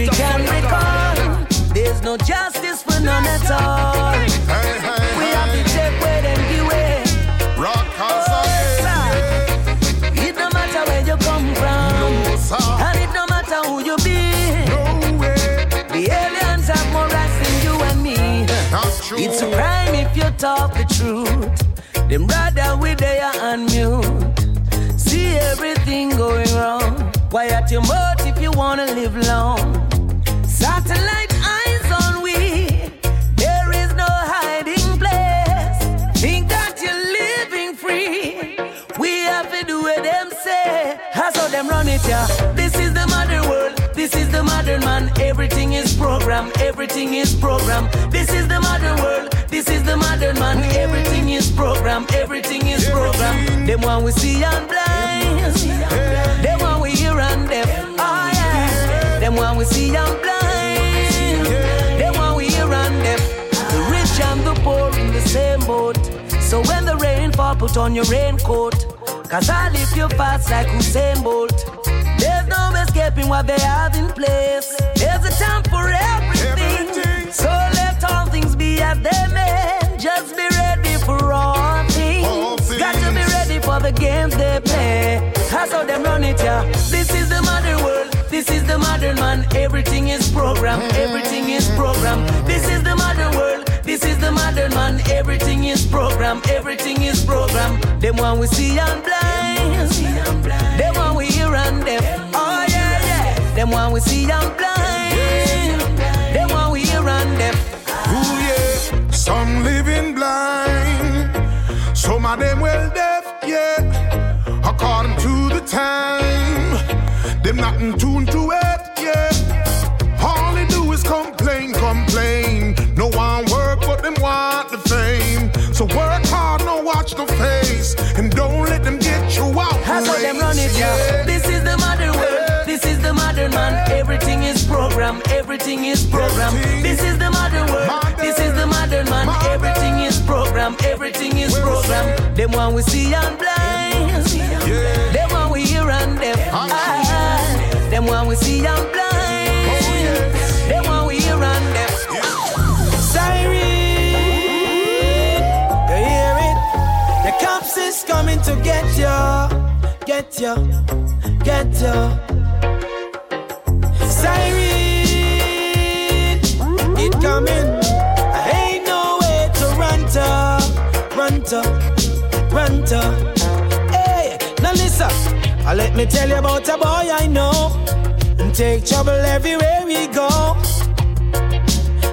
history can recall. There's no justice for none at all. Hey, hey, we have to take where them give way. Rock oh. It no matter where you come from, no, and it no matter who you be. No way. The aliens have more rights than you and me. That's true. It's a crime if you talk the truth. Them rather we there and mute. See everything going wrong. Why at your mouth if you wanna live long? Yeah. This is the modern world. This is the modern man. Everything is program. Everything is program. This is the modern world. This is the modern man. Everything is program. Everything is program. Them one we see and blind. Them one we hear and deaf. Oh yeah. Them one we see and blind. Them one we hear and deaf. The rich and the poor in the same boat. So when the rain fall, put on your raincoat. Cause I live you fast like Usain Bolt. Escaping what they have in place. There's a time for everything. everything. So let all things be as they may. Just be ready for all things. all things. Got to be ready for the games they play. That's how them run it, yeah. This is the modern world. This is the modern man. Everything is programmed. Everything is programmed. This is the modern world. This is the modern man. Everything is programmed. Everything is programmed. Them one we see and blind. Them one we hear and deaf. Yeah, yeah. Them one we see and blind. Them one we hear and deaf. Ooh yeah. Some living blind. Some of them well deaf. Yeah according to the time. Them not in tune to it, yeah. All they do is complain, complain. No one work, but them want the fame. So work hard, no watch no face, and don't let them get you out. That's how them run it, yeah. This modern man. Everything is program. Everything is program. This is the modern world. This is the modern man. Everything is program. Everything is program. Them one we see and blind. Them one we hear and deaf. Ah, them one we see and blind. Oh. Them one we hear and deaf. Siren, you hear it? The cops is coming to get you, get you, get you. To, run to, run to. Now listen, I let me tell you about a boy I know and take trouble everywhere we go.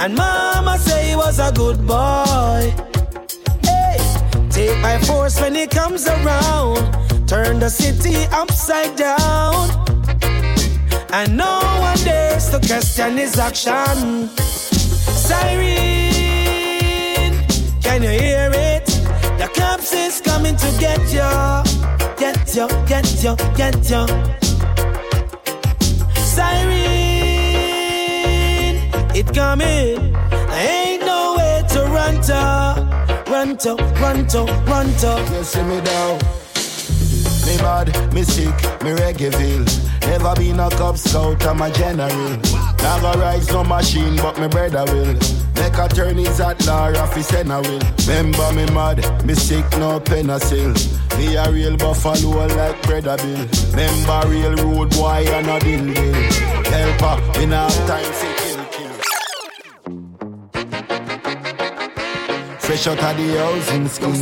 And mama say he was a good boy. Hey, take by force when he comes around, turn the city upside down. And no one dares to question his action. Siren, can you hear it? Cops is coming to get you get you, get you, get you. Siren, it coming. Ain't no way to run to, run to, run to, run to. You see me down. Me bad, me sick, me reggae Never been a Cub Scout, I'm a general. Never rise no machine, but me brother will. Make a turn is at law, office and I will. Remember me mad, me sick, no penicillin. Me a real buffalo like Brother Bill. Remember real road boy and a deal deal. Helper, in half time kill. Fresh out of the skin.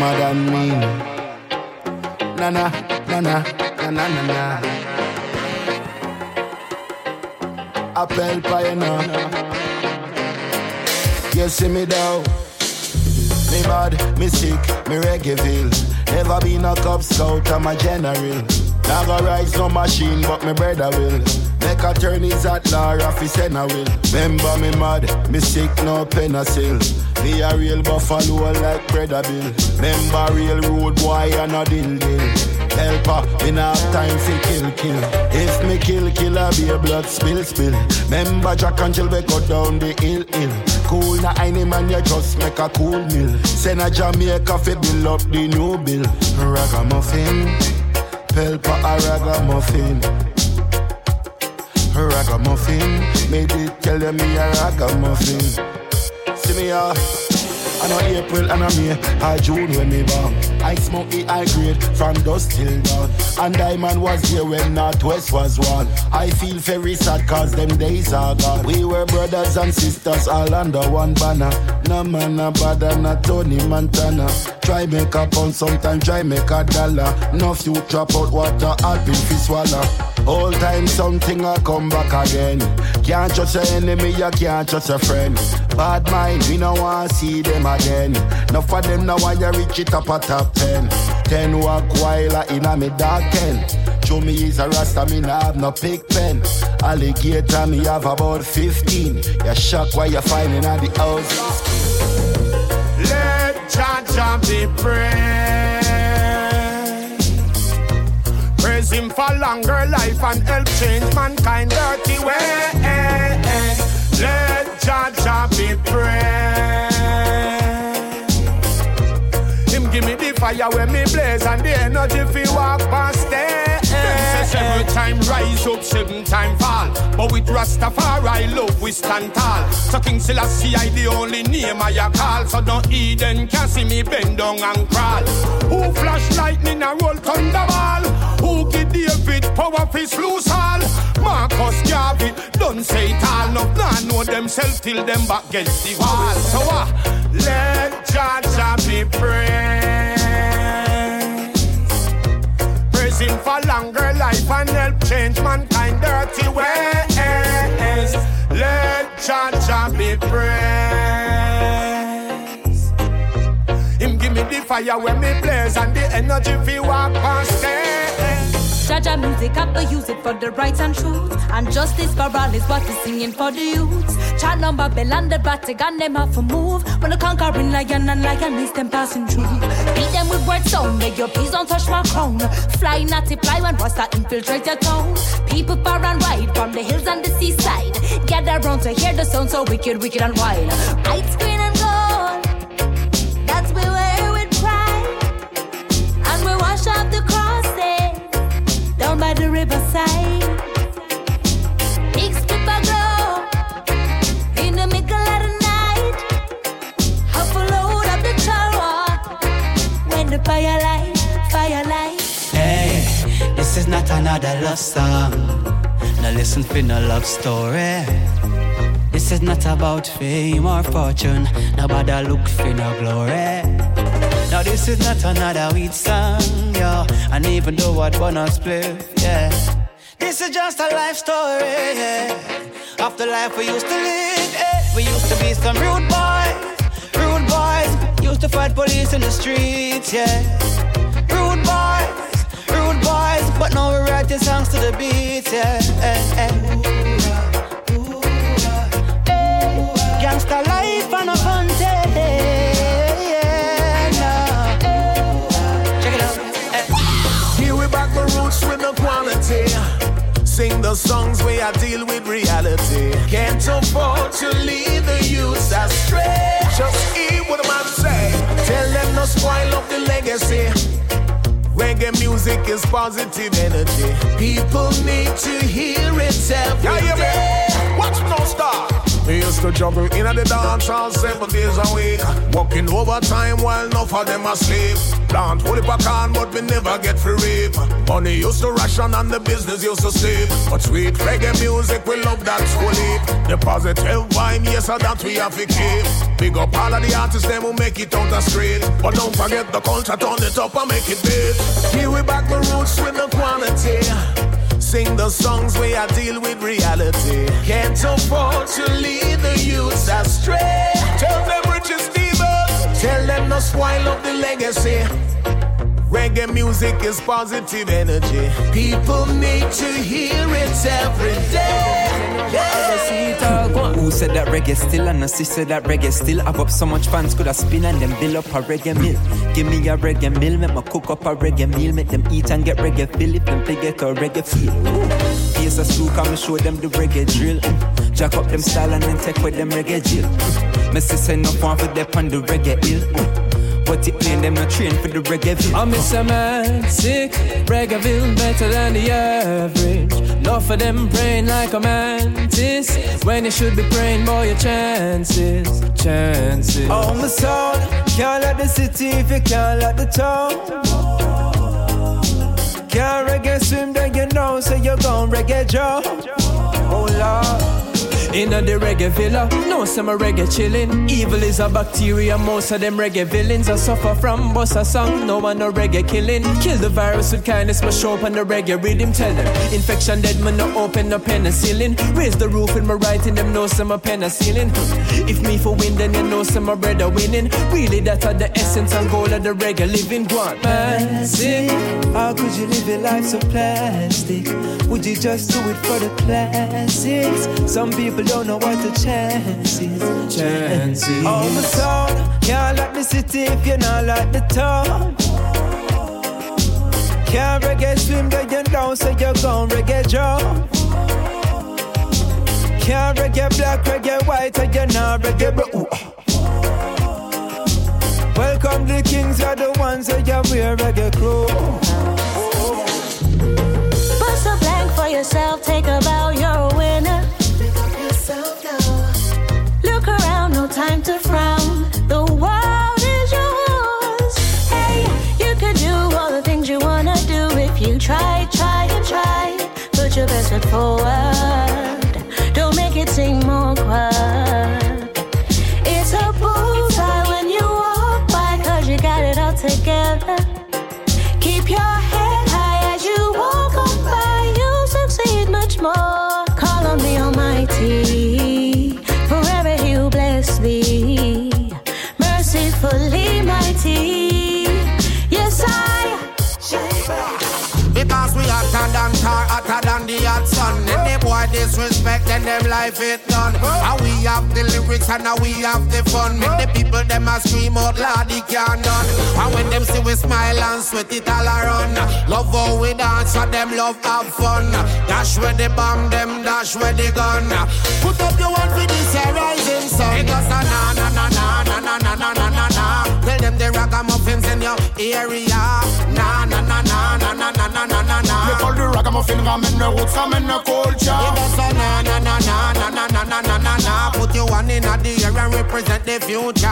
Mad and mean. Na na na na na na na Appel pioneer. You see me down. Me bad, me sick, me reggaeville. Never been a Cub Scout, I'm a general. Never rise no machine, but me brother will. Make a turn is at law, office and I will. Remember me mad, me sick, no penicillin. Me a real buffalo like brother Bill. Remember real road boy and a dill dill helper. Me not have time for kill, kill. If me kill, kill, I be a blood spill, spill. Member Jack and Jill, we go down the hill, hill. Cool, na any man, you just make a cool meal. Send a Jamaica fi build up the new bill. Ragamuffin. for a ragamuffin. Ragamuffin, it tell you me a ragamuffin. See me, uh, I know April and I May, I June when me born. I smoke the high grade from dusk till dawn. And Diamond was here when Northwest was one. I feel very sad cause them days are gone. We were brothers and sisters all under one banner. No man, no bother, not Tony Montana. Try make a pound, sometimes try make a dollar. No drop out water, I'll be swallow. All time something I come back again. Can't trust your enemy, you can't trust a friend. Bad mind, we no want see them again. No for them now why you reach it up a top ten. Ten walk while I in a me dark ten. Show me is a rasta, me nah have no big pen. Alligator, me have about 15. You shock why you finding at the house. Let Jah Jah be praised. For longer life and help change mankind dirty ways. Let Jah be praised. Him give me the fire when me blaze and the energy fi walk past it. Seven time rise up, seven time fall. But with Rastafari love we stand tall. So King Selassie I the only name I call. So no Eden can see me bend down and crawl. Who flash lightning and roll thunderball? Power fi loose all? Marcus Garvey don't say it all. No plan know themselves till them back against the wall. So uh, let Jah be praised. Praise him for longer life and help change mankind dirty ways. Let Jah be praised. Him give me the fire when me blaze and the energy fi walk past it. Jah Jah music, I to use it for the rights and truth. And justice for all is what he's singing for the youths. Chat number bell and the Vatican, them have to move. When the conquering lion and lioness, them passing through. Beat them with words sound, make your please don't touch my crown. Fly, natty, fly when Rasta infiltrate your town. People far and wide from the hills and the seaside. Gather round to hear the sound so wicked, wicked and wild. Lights, green riverside. Glow in the middle of the night. Half a load the when the firelight, firelight. Hey, this is not another love song. Now listen for no love story. This is not about fame or fortune. Nobody look for no glory. Now this is not another weed song, yo. And even though what wanna split, yeah. This is just a life story, yeah. Of the life we used to live, yeah. We used to be some rude boys, rude boys. Used to fight police in the streets, yeah. Rude boys, rude boys. But now we writing songs to the beats, yeah. Can't afford to lead the youth astray. Just hear what a man say. Tell them no spoil up the legacy. Reggae music is positive energy. People need to hear it every day. Watch no stop. We used to juggle in the dance seven days a week. Working overtime while enough of them asleep. Plant holy can, but we never get free. Money used to ration and the business used to sleep. But sweet reggae music, we love that fully. The positive vibe, yes, so that we have to keep. Big up all of the artists, them who make it out the street. But don't forget the culture, turn it up and make it big. Here we back the roots with the quality. Sing the songs where I deal with reality. Can't afford to lead the youths astray. Tell them Richard Stevens. Tell them spoil up the legacy. Reggae music is positive energy. People need to hear it every day. Yeah. Who said that reggae still and a sister that reggae still I've up so much fans could have spin and them build up a reggae mill. Give me a reggae mill, make me cook up a reggae meal, make them eat and get reggae feel if them get a reggae feel. Here's a school come show them the reggae drill. Jack up them style and then take with them reggae jill. Me sister no one for them on the reggae hill. But it plain them not trained for the reggae. I miss a man sick, reggae better than the average. Enough for them praying like a mantis. When you should be praying, for your chances, chances. Oh, my soul, can't let the city if you can't let the town. Can't reggae swim, then you know, so you're gone reggae Joe. Oh, Lord. In the reggae villa, no some reggae chillin'. Evil is a bacteria, most of them reggae villains. I suffer from boss a song, no one no reggae killing. Kill the virus with kindness, but show up on the reggae rhythm. Tell them infection dead, man, no open up penicillin. Raise the roof in my writing, them know some penicillin. If me for win, then you know some my brother winning. Really, that are the essence and goal of the reggae living. Go on, man. Sing. How could you live your life so plastic? Would you just do it for the classics? Some people don't know what the chances. Chances. Oh, my soul, can't like the city if you're not like the town. Can't reggae swim, get you down, so you're gone reggae jump. Can't reggae black, reggae white, so you're not reggae blue. Welcome the kings, you're the ones that you wear reggae clothes. Disrespect and them life it done. And we have the lyrics and now we have the fun. Make the people them a scream out loud, they can't done. And when them see we smile and sweat it all around. Love how we dance and them love have fun. Dash where the bomb, them dash where the gun. Put up your one for this here rising sun. It goes na na na na na na na na na na na. Tell them the ragamuffins in your area. Na na na na na na na na call the ragamuffin ramène le roots, ramène le culture. It goes na na na na na na na na na na na. Put your one in the air and represent the future.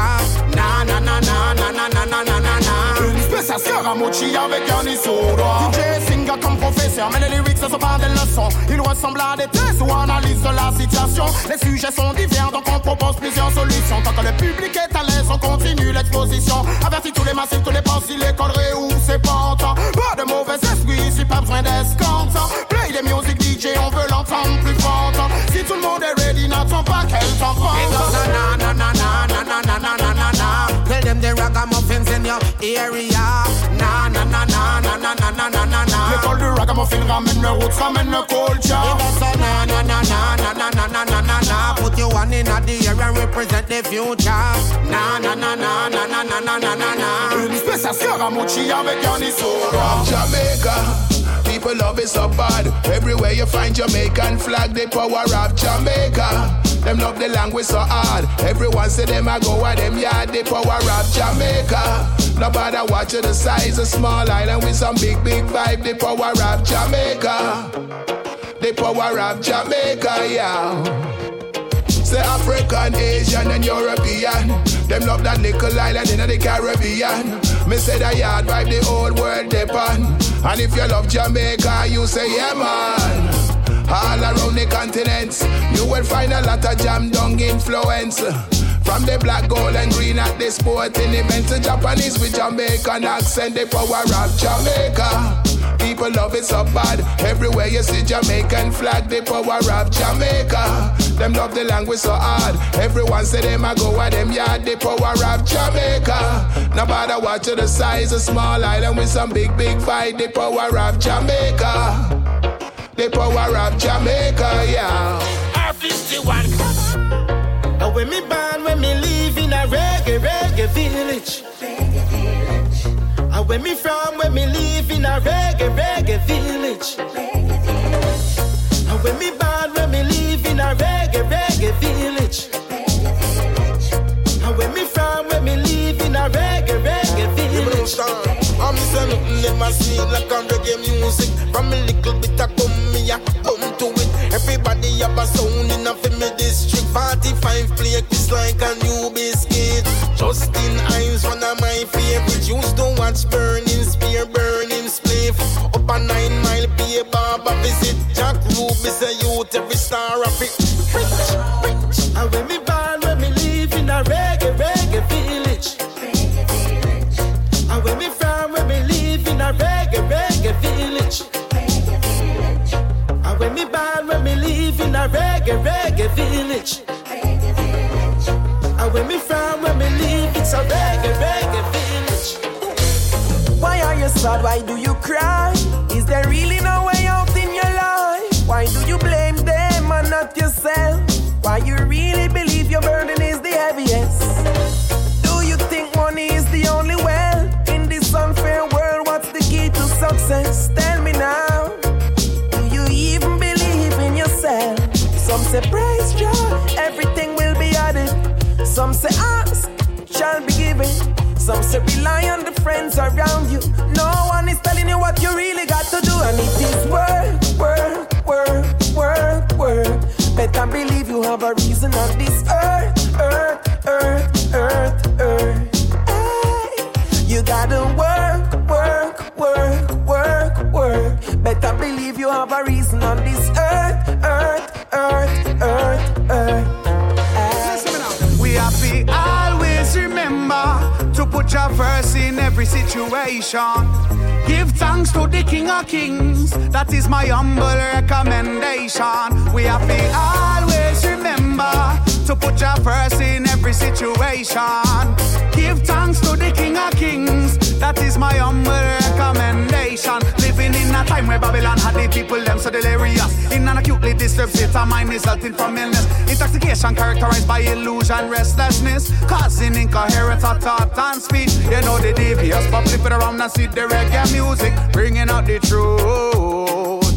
Na na na na na na na na na na na. Une spéciale Scaramucci avec Yannis Soda. DJ Singa comme professeur, mais les lyrics ne sont pas des leçons. Ils ressemblent à des tests ou analyse de la situation. Les sujets sont divers, donc on propose plusieurs solutions. Tant que le public est à l'aise, on continue l'exposition. Avertis tous les massifs, tous les pensées, l'école réouvre ses portes. Pas de mauvais ici pas besoin d'escompte. Play the music DJ, on veut l'entendre plus forte. Si tout le monde est ready, n'attends pas qu'elle t'enfonce. na na na na na na na na. Na na na na na na na na na na na. L'école du ragamuffin ramène le roots, ramène le culture. It goes na na na na na na na na na na na. Put your one in the air and represent the future. Na na na na na na na na na na na. Une spéciale Scaramucci avec Yannis Soda. Jamaica. People love it so bad. Everywhere you find Jamaican flag, the power of Jamaica. Them love the language so hard. Everyone say them I go at them yard, the power of Jamaica. Nobody watch the size, of small island with some big, big vibe, the power of Jamaica. The power of Jamaica, yeah. Say African, Asian, and European. Them love that little island in the Caribbean. Me say the yard vibe, the whole world depend. And if you love Jamaica, you say yeah man. All around the continents. you will find a lot of jam dung influence. From the black, gold, and green at the sporting event to Japanese with Jamaican accent, the power of Jamaica. People love it so bad. Everywhere you see Jamaican flag, the power of Jamaica. Them love the language so hard. Everyone say them I go at them yard, the power of Jamaica. Nobody watch the size, a small island with some big, big fight, the power of Jamaica. The power of Jamaica, yeah. R51. Now when me born, when me live in a reggae, reggae village. And when me from, when me live in a reggae, reggae village. And when me born, when me live in a reggae, reggae village. And when me from, when me live in a reggae, reggae village. sensation. I'm say nothing never seen like a reggae music. From a little bit of like a new biscuit. Justin Hinds, one of my favorites. Used to watch Burning Spear, Burning Spliff. Up a nine mile pay barber visit. Jack Ruby say youth every star of it. Rich, rich. And when me born, when me live in a reggae, reggae village. And when me from, when me live in a reggae, reggae village. And when me born, when me live in a reggae, reggae village. When me from, when me live, it's a reggae, reggae village. Why are you sad? Why do you cry? Is there really no way out in your life? Why do you blame them and not yourself? Why you really believe Some say rely on the friends around you. No one is telling you what you really got to do, and it is work, work, work, work, work. Better believe you have a reason on this earth, every situation. Give thanks to the King of Kings. That is my humble recommendation. We have to always remember to put your first in every situation. Give thanks to the King of Kings. That is my humble recommendation. Living in a time where Babylon had the people them so delirious. In an acutely disturbed state of mind resulting from illness. Intoxication characterized by illusion, restlessness, causing incoherence of thought and speech. You know the devious, but flip around and see the reggae music, bringing out the truth.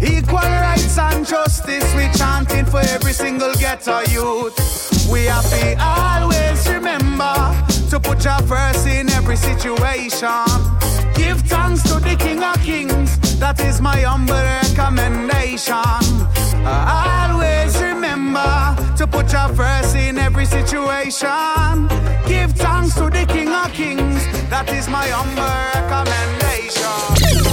Equal rights and justice, we chanting for every single ghetto youth. We have to always remember to put your first in every situation. Give thanks King of Kings, that is my humble recommendation. Always remember to put your first in every situation. Give thanks to the King of Kings, that is my humble recommendation.